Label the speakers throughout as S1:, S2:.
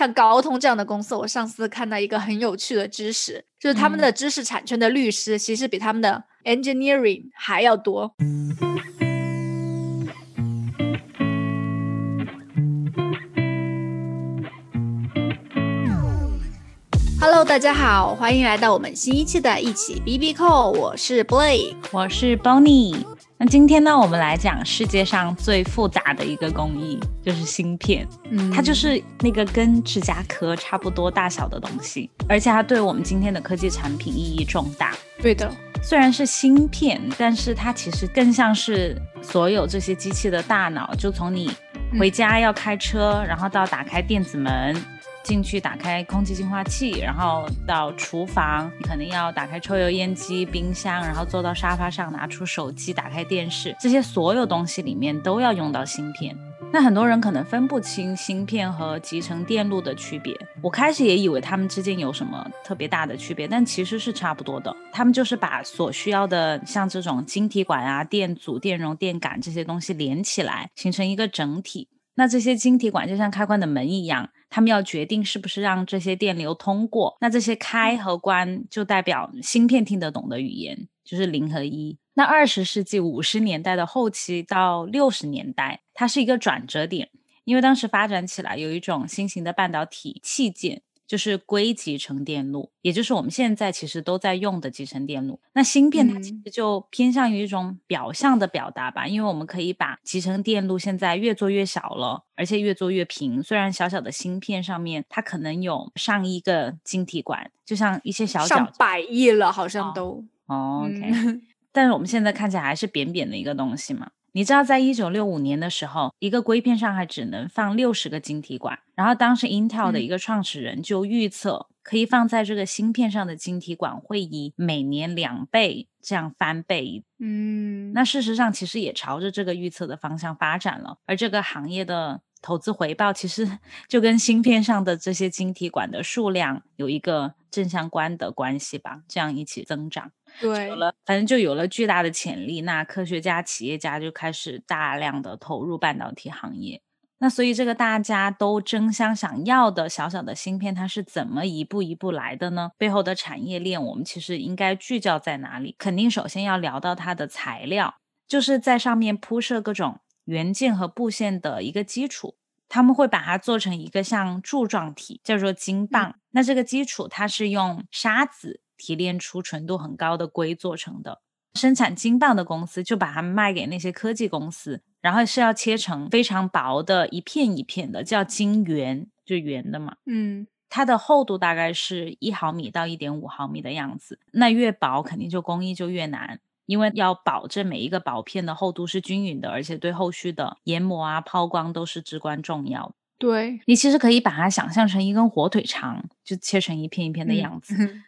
S1: 像高通这样的公司，我上次看到一个很有趣的知识，就是他们的知识产权的律师其实比他们的 engineering 还要多。Hello，大家好，欢迎来到我们新一期的一起 B B Call，我是 Blake，
S2: 我是 Bonnie。那今天呢，我们来讲世界上最复杂的一个工艺，就是芯片。嗯，它就是那个跟指甲壳差不多大小的东西，而且它对我们今天的科技产品意义重大。
S1: 对的，
S2: 虽然是芯片，但是它其实更像是所有这些机器的大脑。就从你回家要开车，然后到打开电子门。进去打开空气净化器，然后到厨房，你可能要打开抽油烟机、冰箱，然后坐到沙发上拿出手机打开电视，这些所有东西里面都要用到芯片。那很多人可能分不清芯片和集成电路的区别。我开始也以为它们之间有什么特别大的区别，但其实是差不多的。它们就是把所需要的像这种晶体管啊、电阻、电容、电感这些东西连起来，形成一个整体。那这些晶体管就像开关的门一样，他们要决定是不是让这些电流通过。那这些开和关就代表芯片听得懂的语言，就是零和一。那二十世纪五十年代的后期到六十年代，它是一个转折点，因为当时发展起来有一种新型的半导体器件。就是硅集成电路，也就是我们现在其实都在用的集成电路。那芯片它其实就偏向于一种表象的表达吧，因为我们可以把集成电路现在越做越小了，而且越做越平。虽然小小的芯片上面它可能有上亿个晶体管，就像一些小
S1: 上百亿了，好像都。
S2: OK，但是我们现在看起来还是扁扁的一个东西嘛。你知道，在一九六五年的时候，一个硅片上还只能放六十个晶体管。然后当时 Intel 的一个创始人就预测，可以放在这个芯片上的晶体管会以每年两倍这样翻倍。嗯，那事实上其实也朝着这个预测的方向发展了。而这个行业的投资回报其实 就跟芯片上的这些晶体管的数量有一个正相关的关系吧，这样一起增长。
S1: 对，
S2: 有了，反正就有了巨大的潜力。那科学家、企业家就开始大量的投入半导体行业。那所以这个大家都争相想要的小小的芯片，它是怎么一步一步来的呢？背后的产业链，我们其实应该聚焦在哪里？肯定首先要聊到它的材料，就是在上面铺设各种元件和布线的一个基础。他们会把它做成一个像柱状体，叫做晶棒。那这个基础它是用沙子。提炼出纯度很高的硅做成的，生产金棒的公司就把它卖给那些科技公司，然后是要切成非常薄的一片一片的，叫金圆，就圆的嘛。嗯，它的厚度大概是一毫米到一点五毫米的样子。那越薄肯定就工艺就越难，因为要保证每一个薄片的厚度是均匀的，而且对后续的研磨啊、抛光都是至关重要。
S1: 对
S2: 你其实可以把它想象成一根火腿肠，就切成一片一片的样子。嗯，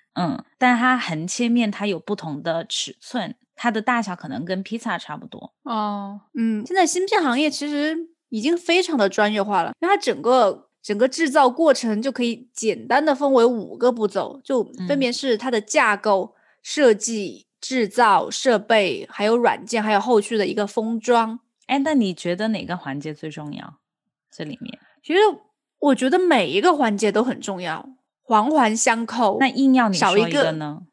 S2: 但它横切面它有不同的尺寸，它的大小可能跟披萨差不多。
S1: 哦，嗯，现在芯片行业其实已经非常的专业化了，因为它整个整个制造过程就可以简单的分为五个步骤，就分别是它的架构设计、制造、设备，还有软件，还有后续的一个封装。
S2: 哎，那你觉得哪个环节最重要？这里面，
S1: 其实我觉得每一个环节都很重要。环环相扣，
S2: 那硬要你
S1: 少一
S2: 个呢？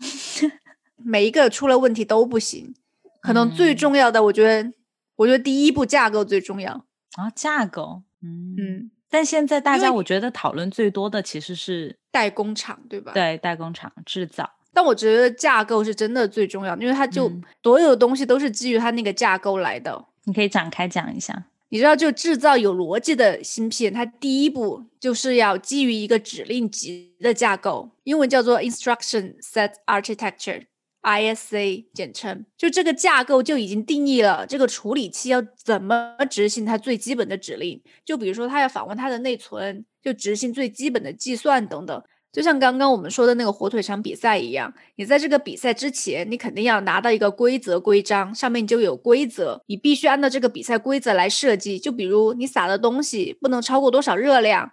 S1: 每一个出了问题都不行。可能最重要的，我觉得，我觉得第一步架构最重要
S2: 啊，架构。嗯嗯。但现在大家我觉得讨论最多的其实是
S1: 代工厂，对吧？
S2: 对，代工厂制造。
S1: 但我觉得架构是真的最重要，因为它就所有的东西都是基于它那个架构来的。
S2: 你可以展开讲一下。
S1: 你知道，就制造有逻辑的芯片，它第一步就是要基于一个指令集的架构，英文叫做 Instruction Set Architecture（ISA） 简称。就这个架构就已经定义了这个处理器要怎么执行它最基本的指令。就比如说，它要访问它的内存，就执行最基本的计算等等。就像刚刚我们说的那个火腿肠比赛一样，你在这个比赛之前，你肯定要拿到一个规则规章，上面就有规则，你必须按照这个比赛规则来设计。就比如你撒的东西不能超过多少热量，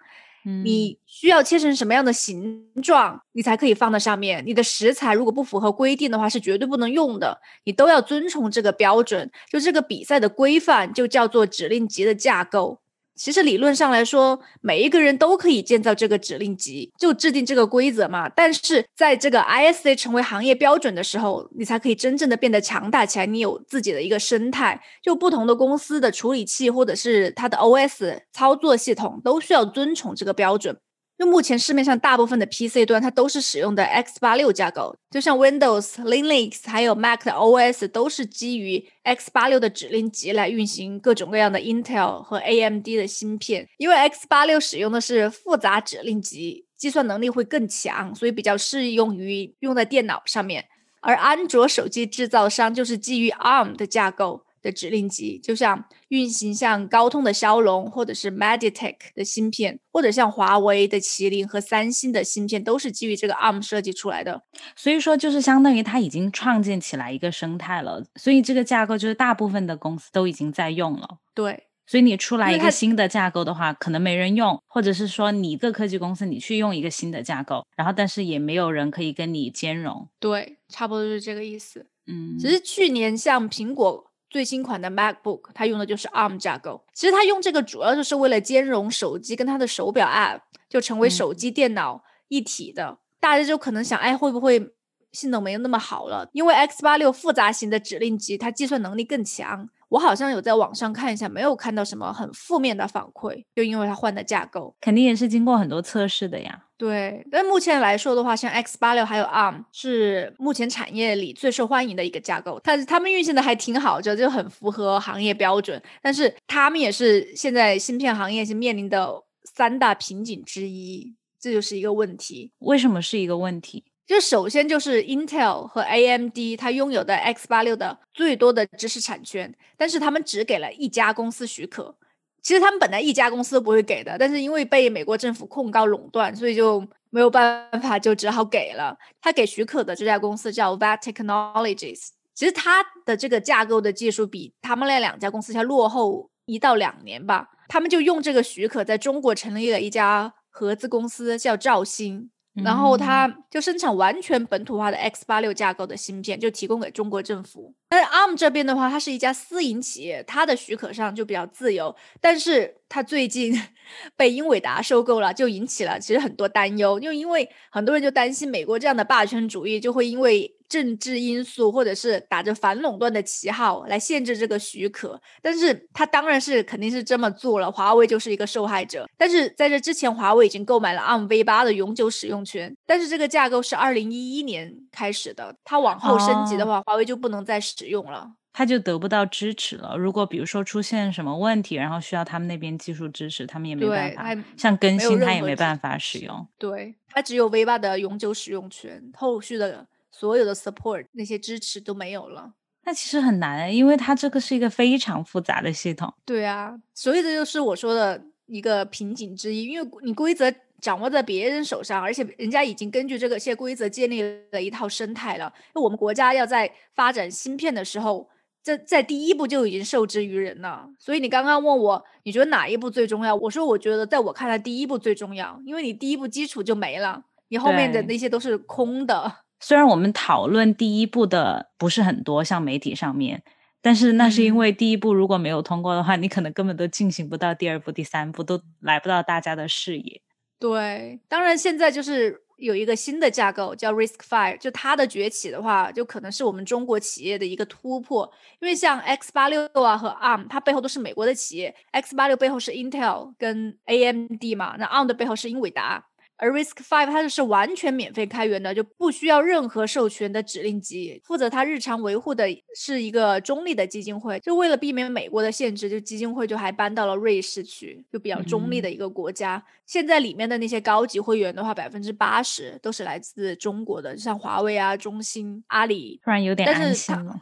S1: 你需要切成什么样的形状，你才可以放在上面。你的食材如果不符合规定的话，是绝对不能用的。你都要遵从这个标准。就这个比赛的规范，就叫做指令集的架构。其实理论上来说，每一个人都可以建造这个指令集，就制定这个规则嘛。但是在这个 ISA 成为行业标准的时候，你才可以真正的变得强大起来。你有自己的一个生态，就不同的公司的处理器或者是它的 OS 操作系统都需要遵从这个标准。就目前市面上大部分的 PC 端，它都是使用的 x 八六架构，就像 Windows、Linux 还有 Mac 的 OS 都是基于 x 八六的指令集来运行各种各样的 Intel 和 AMD 的芯片。因为 x 八六使用的是复杂指令集，计算能力会更强，所以比较适用于用在电脑上面。而安卓手机制造商就是基于 ARM 的架构。的指令集，就像运行像高通的骁龙，或者是 Mediatek 的芯片，或者像华为的麒麟和三星的芯片，都是基于这个 ARM 设计出来的。
S2: 所以说，就是相当于它已经创建起来一个生态了。所以这个架构就是大部分的公司都已经在用了。
S1: 对，
S2: 所以你出来一个新的架构的话，可能没人用，或者是说你一个科技公司你去用一个新的架构，然后但是也没有人可以跟你兼容。
S1: 对，差不多就是这个意思。
S2: 嗯，
S1: 只是去年像苹果。最新款的 MacBook，它用的就是 ARM 架构。其实它用这个主要就是为了兼容手机跟它的手表 App，就成为手机电脑一体的。大家就可能想，哎，会不会性能没有那么好了？因为 X 八六复杂型的指令集，它计算能力更强。我好像有在网上看一下，没有看到什么很负面的反馈，就因为它换的架构，
S2: 肯定也是经过很多测试的呀。
S1: 对，但目前来说的话，像 X 八六还有 ARM 是目前产业里最受欢迎的一个架构，但是他们运行的还挺好，就就很符合行业标准。但是他们也是现在芯片行业是面临的三大瓶颈之一，这就是一个问题。
S2: 为什么是一个问题？
S1: 就首先就是 Intel 和 AMD 它拥有的 X 八六的最多的知识产权，但是他们只给了一家公司许可。其实他们本来一家公司都不会给的，但是因为被美国政府控告垄断，所以就没有办法，就只好给了。他给许可的这家公司叫 v a t Technologies，其实它的这个架构的技术比他们那两家公司要落后一到两年吧。他们就用这个许可在中国成立了一家合资公司，叫兆芯。然后它就生产完全本土化的 X 八六架构的芯片，就提供给中国政府。但是 ARM 这边的话，它是一家私营企业，它的许可上就比较自由。但是它最近 被英伟达收购了，就引起了其实很多担忧，就因为很多人就担心美国这样的霸权主义就会因为。政治因素，或者是打着反垄断的旗号来限制这个许可，但是他当然是肯定是这么做了。华为就是一个受害者，但是在这之前，华为已经购买了 ARM V 八的永久使用权，但是这个架构是二零一一年开始的，它往后升级的话，华为就不能再使用了，
S2: 它就得不到支持了。如果比如说出现什么问题，然后需要他们那边技术支持，他们也没办法，像更新它也没办法使用。
S1: 对，它只有 V 八的永久使用权，后续的。所有的 support 那些支持都没有了，
S2: 那其实很难，因为它这个是一个非常复杂的系统。
S1: 对啊，所以这就是我说的一个瓶颈之一，因为你规则掌握在别人手上，而且人家已经根据这个些规则建立了一套生态了。那我们国家要在发展芯片的时候，在在第一步就已经受制于人了。所以你刚刚问我，你觉得哪一步最重要？我说我觉得在我看来，第一步最重要，因为你第一步基础就没了，你后面的那些都是空的。
S2: 虽然我们讨论第一步的不是很多，像媒体上面，但是那是因为第一步如果没有通过的话，你可能根本都进行不到第二步、第三步，都来不到大家的视野。
S1: 对，当然现在就是有一个新的架构叫 Risk Five，就它的崛起的话，就可能是我们中国企业的一个突破。因为像 X 八六啊和 ARM，它背后都是美国的企业，X 八六背后是 Intel 跟 AMD 嘛，那 ARM 的背后是英伟达。而 Risk Five 它就是完全免费开源的，就不需要任何授权的指令集。负责它日常维护的是一个中立的基金会，就为了避免美国的限制，就基金会就还搬到了瑞士去，就比较中立的一个国家。现在里面的那些高级会员的话，百分之八十都是来自中国的，像华为啊、中兴、阿里。
S2: 突然有点安心了，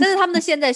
S1: 但是他们的 现在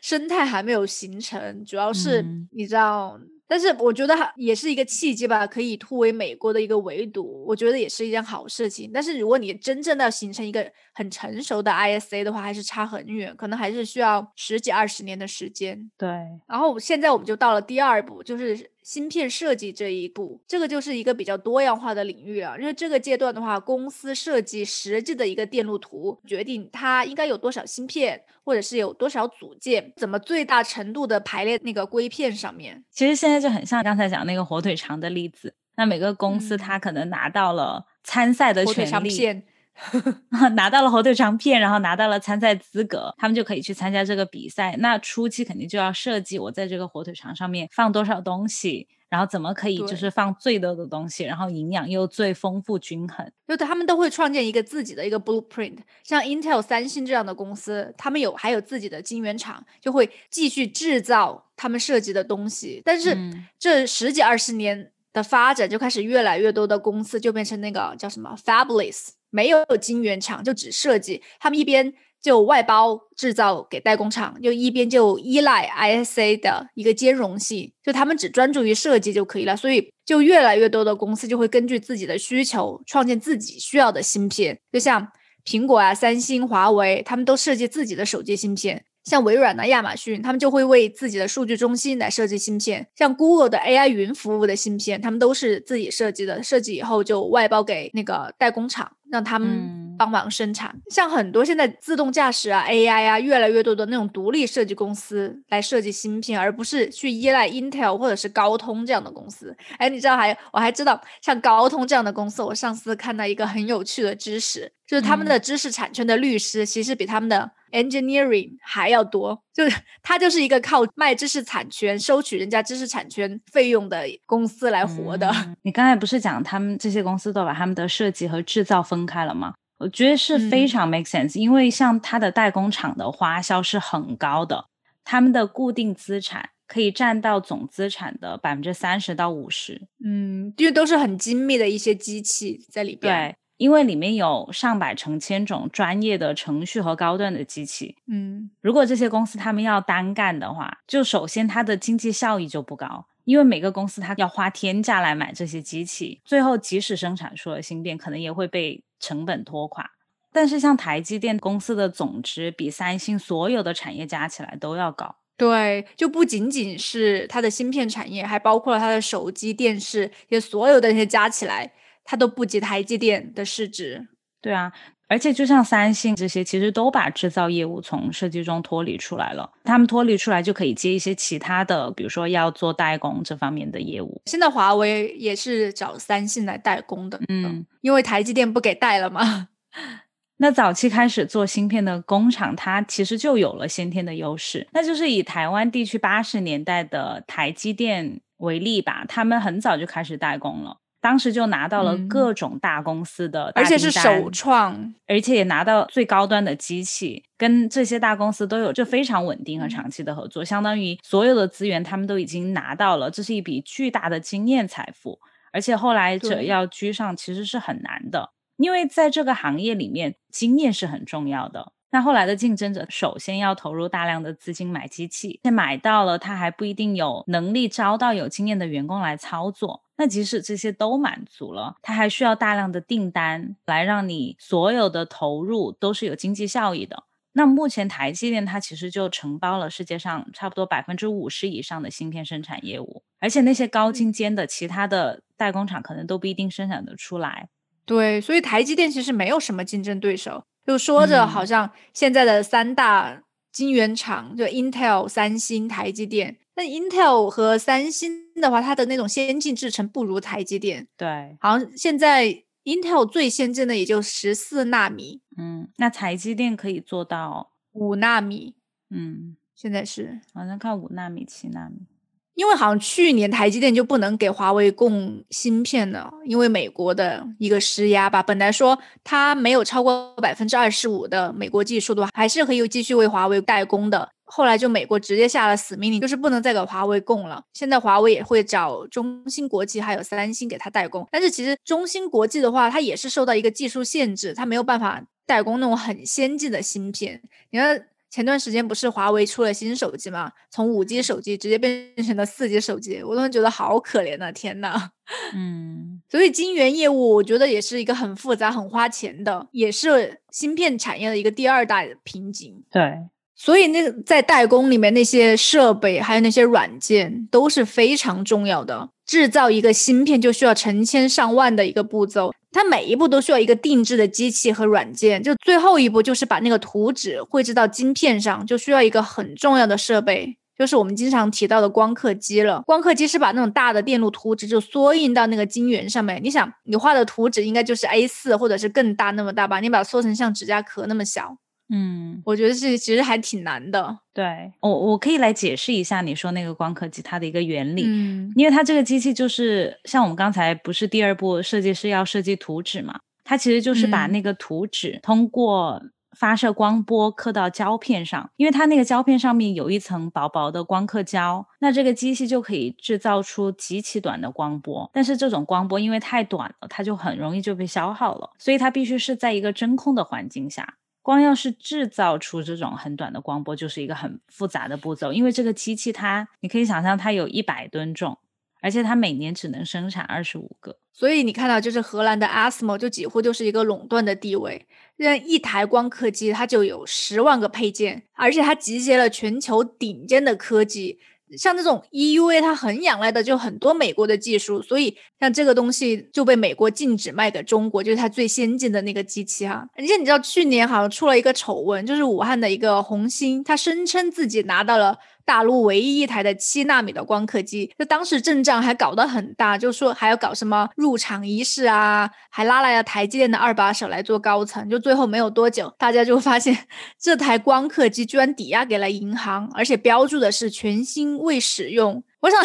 S1: 生态还没有形成，主要是你知道。但是我觉得也是一个契机吧，可以突围美国的一个围堵，我觉得也是一件好事情。但是如果你真正的要形成一个很成熟的 ISA 的话，还是差很远，可能还是需要十几二十年的时间。
S2: 对。
S1: 然后现在我们就到了第二步，就是芯片设计这一步，这个就是一个比较多样化的领域了。因为这个阶段的话，公司设计实际的一个电路图，决定它应该有多少芯片，或者是有多少组件，怎么最大程度的排列那个硅片上面。
S2: 其实现在就很像刚才讲那个火腿肠的例子，那每个公司它可能拿到了参赛的权利。拿到了火腿肠片，然后拿到了参赛资格，他们就可以去参加这个比赛。那初期肯定就要设计我在这个火腿肠上面放多少东西，然后怎么可以就是放最多的东西，然后营养又最丰富均衡。
S1: 就他们都会创建一个自己的一个 blueprint。像 Intel、三星这样的公司，他们有还有自己的晶圆厂，就会继续制造他们设计的东西。但是这十几二十年的发展，就开始越来越多的公司就变成那个叫什么 fabless。没有晶圆厂，就只设计。他们一边就外包制造给代工厂，就一边就依赖 ISA 的一个兼容性，就他们只专注于设计就可以了。所以，就越来越多的公司就会根据自己的需求创建自己需要的芯片。就像苹果啊、三星、华为，他们都设计自己的手机芯片。像微软呢亚马逊，他们就会为自己的数据中心来设计芯片；像 Google 的 AI 云服务的芯片，他们都是自己设计的，设计以后就外包给那个代工厂，让他们帮忙生产。像很多现在自动驾驶啊、AI 啊，越来越多的那种独立设计公司来设计芯片，而不是去依赖 Intel 或者是高通这样的公司。哎，你知道还我还知道像高通这样的公司，我上次看到一个很有趣的知识，就是他们的知识产权的律师其实比他们的。Engineering 还要多，就是它就是一个靠卖知识产权、收取人家知识产权费用的公司来活的。
S2: 你刚才不是讲他们这些公司都把他们的设计和制造分开了吗？我觉得是非常 make sense，因为像它的代工厂的花销是很高的，他们的固定资产可以占到总资产的百分之三十到五十。
S1: 嗯，因为都是很精密的一些机器在里边。
S2: 对。因为里面有上百成千种专业的程序和高端的机器，
S1: 嗯，
S2: 如果这些公司他们要单干的话，就首先它的经济效益就不高，因为每个公司它要花天价来买这些机器，最后即使生产出了芯片，可能也会被成本拖垮。但是像台积电公司的总值比三星所有的产业加起来都要高，
S1: 对，就不仅仅是它的芯片产业，还包括了它的手机、电视，也所有的那些加起来。它都不及台积电的市值，
S2: 对啊，而且就像三星这些，其实都把制造业务从设计中脱离出来了。他们脱离出来就可以接一些其他的，比如说要做代工这方面的业务。
S1: 现在华为也是找三星来代工的，
S2: 嗯，
S1: 因为台积电不给代了嘛。
S2: 那早期开始做芯片的工厂，它其实就有了先天的优势，那就是以台湾地区八十年代的台积电为例吧，他们很早就开始代工了。当时就拿到了各种大公司的，
S1: 而且是首创，
S2: 而且也拿到最高端的机器，跟这些大公司都有这非常稳定和长期的合作，相当于所有的资源他们都已经拿到了，这是一笔巨大的经验财富。而且后来者要居上其实是很难的，因为在这个行业里面，经验是很重要的。那后来的竞争者首先要投入大量的资金买机器，且买到了他还不一定有能力招到有经验的员工来操作。那即使这些都满足了，它还需要大量的订单来让你所有的投入都是有经济效益的。那目前台积电它其实就承包了世界上差不多百分之五十以上的芯片生产业务，而且那些高精尖的其他的代工厂可能都不一定生产得出来。
S1: 对，所以台积电其实没有什么竞争对手。就说着，好像现在的三大晶圆厂就 Intel、三星、台积电。那 Intel 和三星的话，它的那种先进制程不如台积电。
S2: 对，
S1: 好像现在 Intel 最先进的也就十四纳米。
S2: 嗯，那台积电可以做到
S1: 五纳米。
S2: 嗯，
S1: 现在是
S2: 好像看五纳米、七纳米。
S1: 因为好像去年台积电就不能给华为供芯片了，因为美国的一个施压吧。本来说它没有超过百分之二十五的美国技术的话，还是可以继续为华为代工的。后来就美国直接下了死命令，就是不能再给华为供了。现在华为也会找中芯国际还有三星给他代工，但是其实中芯国际的话，它也是受到一个技术限制，它没有办法代工那种很先进的芯片。你看。前段时间不是华为出了新手机吗？从五 G 手机直接变成了四 G 手机，我都觉得好可怜呐！天呐。
S2: 嗯，
S1: 所以晶圆业务我觉得也是一个很复杂、很花钱的，也是芯片产业的一个第二大瓶颈。
S2: 对，
S1: 所以那个在代工里面那些设备还有那些软件都是非常重要的。制造一个芯片就需要成千上万的一个步骤，它每一步都需要一个定制的机器和软件。就最后一步就是把那个图纸绘制到晶片上，就需要一个很重要的设备，就是我们经常提到的光刻机了。光刻机是把那种大的电路图纸就缩印到那个晶圆上面。你想，你画的图纸应该就是 A 四或者是更大那么大吧？你把它缩成像指甲壳那么小。
S2: 嗯，
S1: 我觉得是其实还挺难的。
S2: 对，我我可以来解释一下你说那个光刻机它的一个原理。
S1: 嗯，
S2: 因为它这个机器就是像我们刚才不是第二步设计师要设计图纸嘛，它其实就是把那个图纸通过发射光波刻到胶片上，因为它那个胶片上面有一层薄薄的光刻胶，那这个机器就可以制造出极其短的光波。但是这种光波因为太短了，它就很容易就被消耗了，所以它必须是在一个真空的环境下。光要是制造出这种很短的光波，就是一个很复杂的步骤。因为这个机器它，你可以想象它有一百吨重，而且它每年只能生产二十五个。
S1: 所以你看到，就是荷兰的 ASML 就几乎就是一个垄断的地位。任一台光刻机它就有十万个配件，而且它集结了全球顶尖的科技。像这种 EUA，它很仰赖的就很多美国的技术，所以像这个东西就被美国禁止卖给中国，就是它最先进的那个机器哈。而且你知道去年好像出了一个丑闻，就是武汉的一个红星，它声称自己拿到了。大陆唯一一台的七纳米的光刻机，就当时阵仗还搞得很大，就说还要搞什么入场仪式啊，还拉来了台积电的二把手来做高层。就最后没有多久，大家就发现这台光刻机居然抵押给了银行，而且标注的是全新未使用。我想。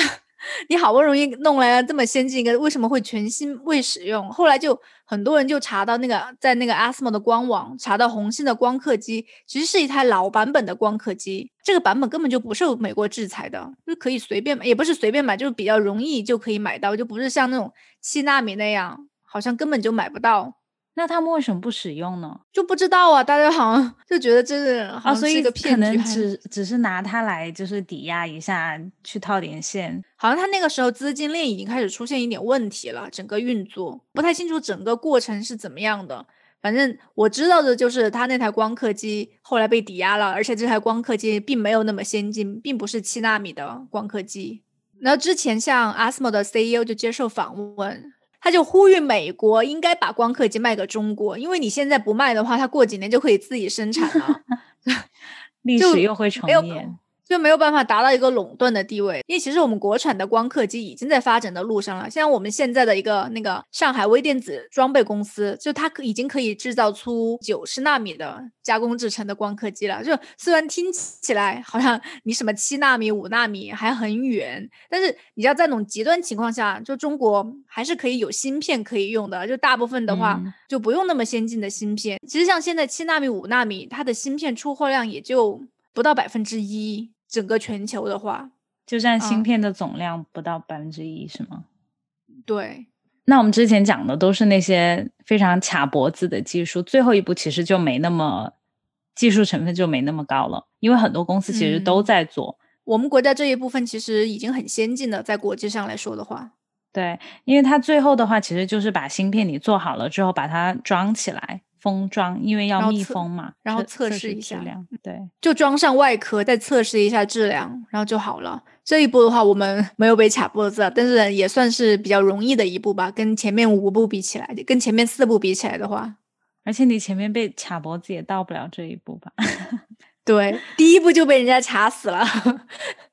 S1: 你好不容易弄来了这么先进一个，为什么会全新未使用？后来就很多人就查到那个在那个 ASML 的官网查到红星的光刻机其实是一台老版本的光刻机，这个版本根本就不受美国制裁的，就可以随便买，也不是随便买，就是比较容易就可以买到，就不是像那种七纳米那样，好像根本就买不到。
S2: 那他们为什么不使用呢？
S1: 就不知道啊，大家好像就觉得这是啊，
S2: 所以
S1: 个骗
S2: 局，只只是拿它来就是抵押一下，去套点现。
S1: 好像他那个时候资金链已经开始出现一点问题了，整个运作不太清楚整个过程是怎么样的。反正我知道的就是他那台光刻机后来被抵押了，而且这台光刻机并没有那么先进，并不是七纳米的光刻机。然后之前像 ASML 的 CEO 就接受访问。他就呼吁美国应该把光刻机卖给中国，因为你现在不卖的话，他过几年就可以自己生产了，
S2: 历史又会重演。
S1: 就没有办法达到一个垄断的地位，因为其实我们国产的光刻机已经在发展的路上了。像我们现在的一个那个上海微电子装备公司，就它可已经可以制造出九十纳米的加工制成的光刻机了。就虽然听起来好像你什么七纳米、五纳米还很远，但是你要在那种极端情况下，就中国还是可以有芯片可以用的。就大部分的话就不用那么先进的芯片。其实像现在七纳米、五纳米，它的芯片出货量也就不到百分之一。整个全球的话，
S2: 就占芯片的总量不到百分之一，是吗？
S1: 对。
S2: 那我们之前讲的都是那些非常卡脖子的技术，最后一步其实就没那么技术成分就没那么高了，因为很多公司其实都在做。
S1: 我们国家这一部分其实已经很先进的，在国际上来说的话，
S2: 对，因为它最后的话其实就是把芯片你做好了之后，把它装起来。封装，因为要密封嘛，
S1: 然后
S2: 测
S1: 试一下，
S2: 对，
S1: 就装上外壳，再测试一下质量，然后就好了。这一步的话，我们 没有被卡脖子，但是也算是比较容易的一步吧。跟前面五步比起来，跟前面四步比起来的话，
S2: 而且你前面被卡脖子也到不了这一步吧？
S1: 对，第一步就被人家卡死了。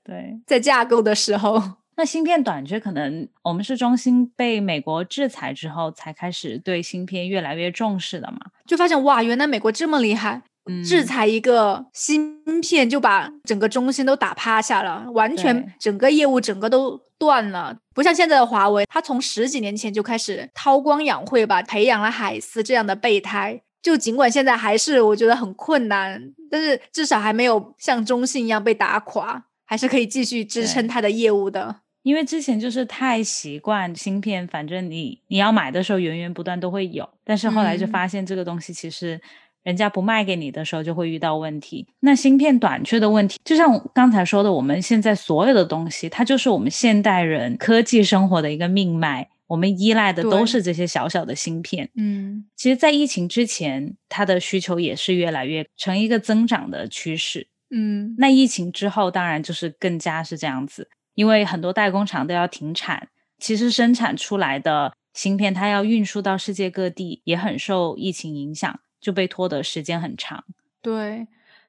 S2: 对，
S1: 在架构的时候。
S2: 那芯片短缺，可能我们是中芯被美国制裁之后，才开始对芯片越来越重视的嘛？
S1: 就发现哇，原来美国这么厉害，制裁一个芯片就把整个中芯都打趴下了，完全整个业务整个都断了。不像现在的华为，它从十几年前就开始韬光养晦吧，培养了海思这样的备胎。就尽管现在还是我觉得很困难，但是至少还没有像中芯一样被打垮，还是可以继续支撑它的业务的。
S2: 因为之前就是太习惯芯片，反正你你要买的时候源源不断都会有，但是后来就发现这个东西其实人家不卖给你的时候就会遇到问题。那芯片短缺的问题，就像刚才说的，我们现在所有的东西，它就是我们现代人科技生活的一个命脉，我们依赖的都是这些小小的芯片。
S1: 嗯，
S2: 其实，在疫情之前，它的需求也是越来越成一个增长的趋势。
S1: 嗯，
S2: 那疫情之后，当然就是更加是这样子，因为很多代工厂都要停产，其实生产出来的芯片，它要运输到世界各地，也很受疫情影响，就被拖的时间很长。
S1: 对，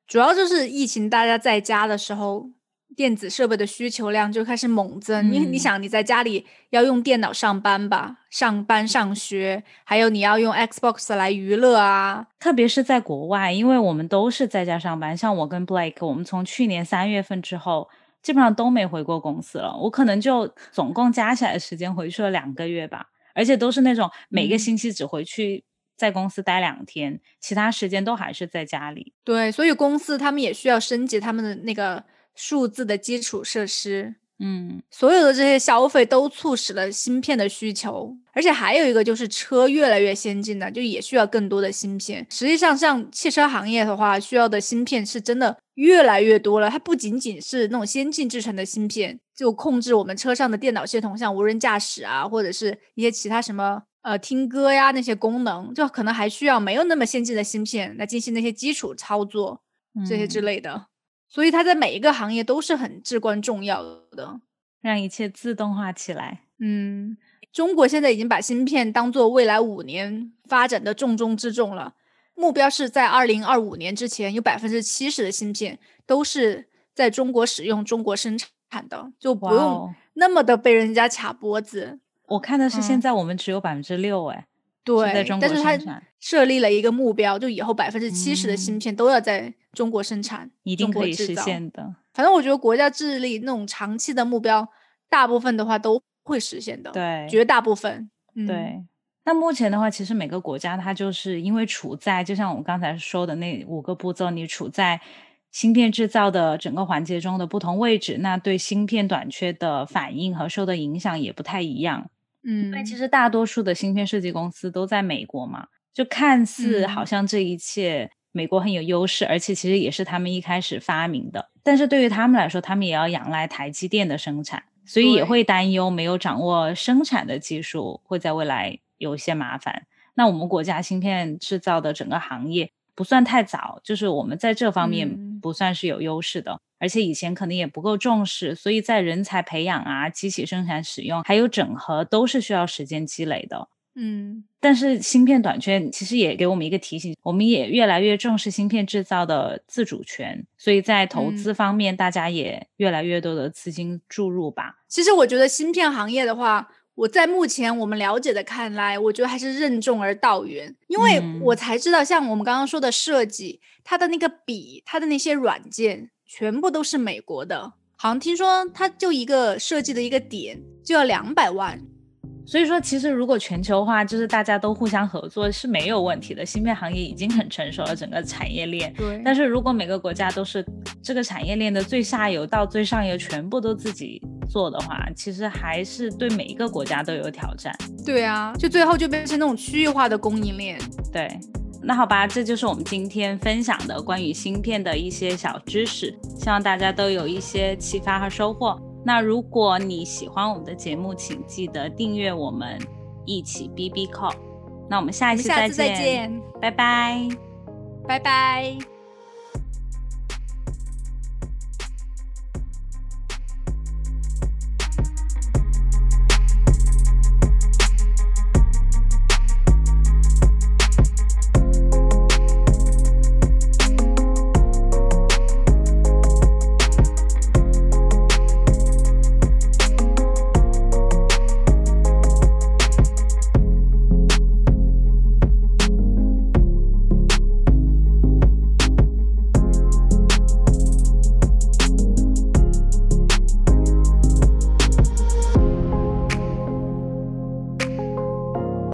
S1: 主要就是疫情，大家在家的时候。电子设备的需求量就开始猛增，因为你想你在家里要用电脑上班吧，上班上学，还有你要用 Xbox 来娱乐啊。
S2: 特别是在国外，因为我们都是在家上班，像我跟 Blake，我们从去年三月份之后，基本上都没回过公司了。我可能就总共加起来的时间回去了两个月吧，而且都是那种每个星期只回去在公司待两天，其他时间都还是在家里。
S1: 对，所以公司他们也需要升级他们的那个。数字的基础设施，
S2: 嗯，
S1: 所有的这些消费都促使了芯片的需求，而且还有一个就是车越来越先进的，就也需要更多的芯片。实际上，像汽车行业的话，需要的芯片是真的越来越多了。它不仅仅是那种先进制成的芯片，就控制我们车上的电脑系统，像无人驾驶啊，或者是一些其他什么呃听歌呀那些功能，就可能还需要没有那么先进的芯片来进行那些基础操作这些之类的。所以它在每一个行业都是很至关重要的，
S2: 让一切自动化起来。
S1: 嗯，中国现在已经把芯片当做未来五年发展的重中之重了，目标是在二零二五年之前，有百分之七十的芯片都是在中国使用、中国生产的，就不用那么的被人家卡脖子。
S2: 我看的是现在我们只有百分之六，哎。
S1: 对，但是它设立了一个目标，就以后百分之七十的芯片都要在中国生产，
S2: 一定可以实现的。
S1: 反正我觉得国家致力那种长期的目标，大部分的话都会实现的。
S2: 对，
S1: 绝大部分。
S2: 对。那目前的话，其实每个国家它就是因为处在，就像我们刚才说的那五个步骤，你处在芯片制造的整个环节中的不同位置，那对芯片短缺的反应和受的影响也不太一样。
S1: 嗯，
S2: 因为其实大多数的芯片设计公司都在美国嘛，就看似好像这一切美国很有优势，而且其实也是他们一开始发明的。但是对于他们来说，他们也要仰赖台积电的生产，所以也会担忧没有掌握生产的技术会在未来有一些麻烦。那我们国家芯片制造的整个行业不算太早，就是我们在这方面不算是有优势的。而且以前可能也不够重视，所以在人才培养啊、机器生产使用，还有整合，都是需要时间积累的。
S1: 嗯，
S2: 但是芯片短缺其实也给我们一个提醒，我们也越来越重视芯片制造的自主权，所以在投资方面，大家也越来越多的资金注入吧。
S1: 其实我觉得芯片行业的话，我在目前我们了解的看来，我觉得还是任重而道远，因为我才知道，像我们刚刚说的设计，它的那个笔，它的那些软件。全部都是美国的，好像听说它就一个设计的一个点就要两百万，
S2: 所以说其实如果全球化就是大家都互相合作是没有问题的，芯片行业已经很成熟了，整个产业链。
S1: 对。
S2: 但是如果每个国家都是这个产业链的最下游到最上游全部都自己做的话，其实还是对每一个国家都有挑战。
S1: 对啊，就最后就变成那种区域化的供应链。
S2: 对。那好吧，这就是我们今天分享的关于芯片的一些小知识，希望大家都有一些启发和收获。那如果你喜欢我们的节目，请记得订阅我们，一起 B B Call。那我们下一期再
S1: 见，
S2: 拜拜，
S1: 拜拜。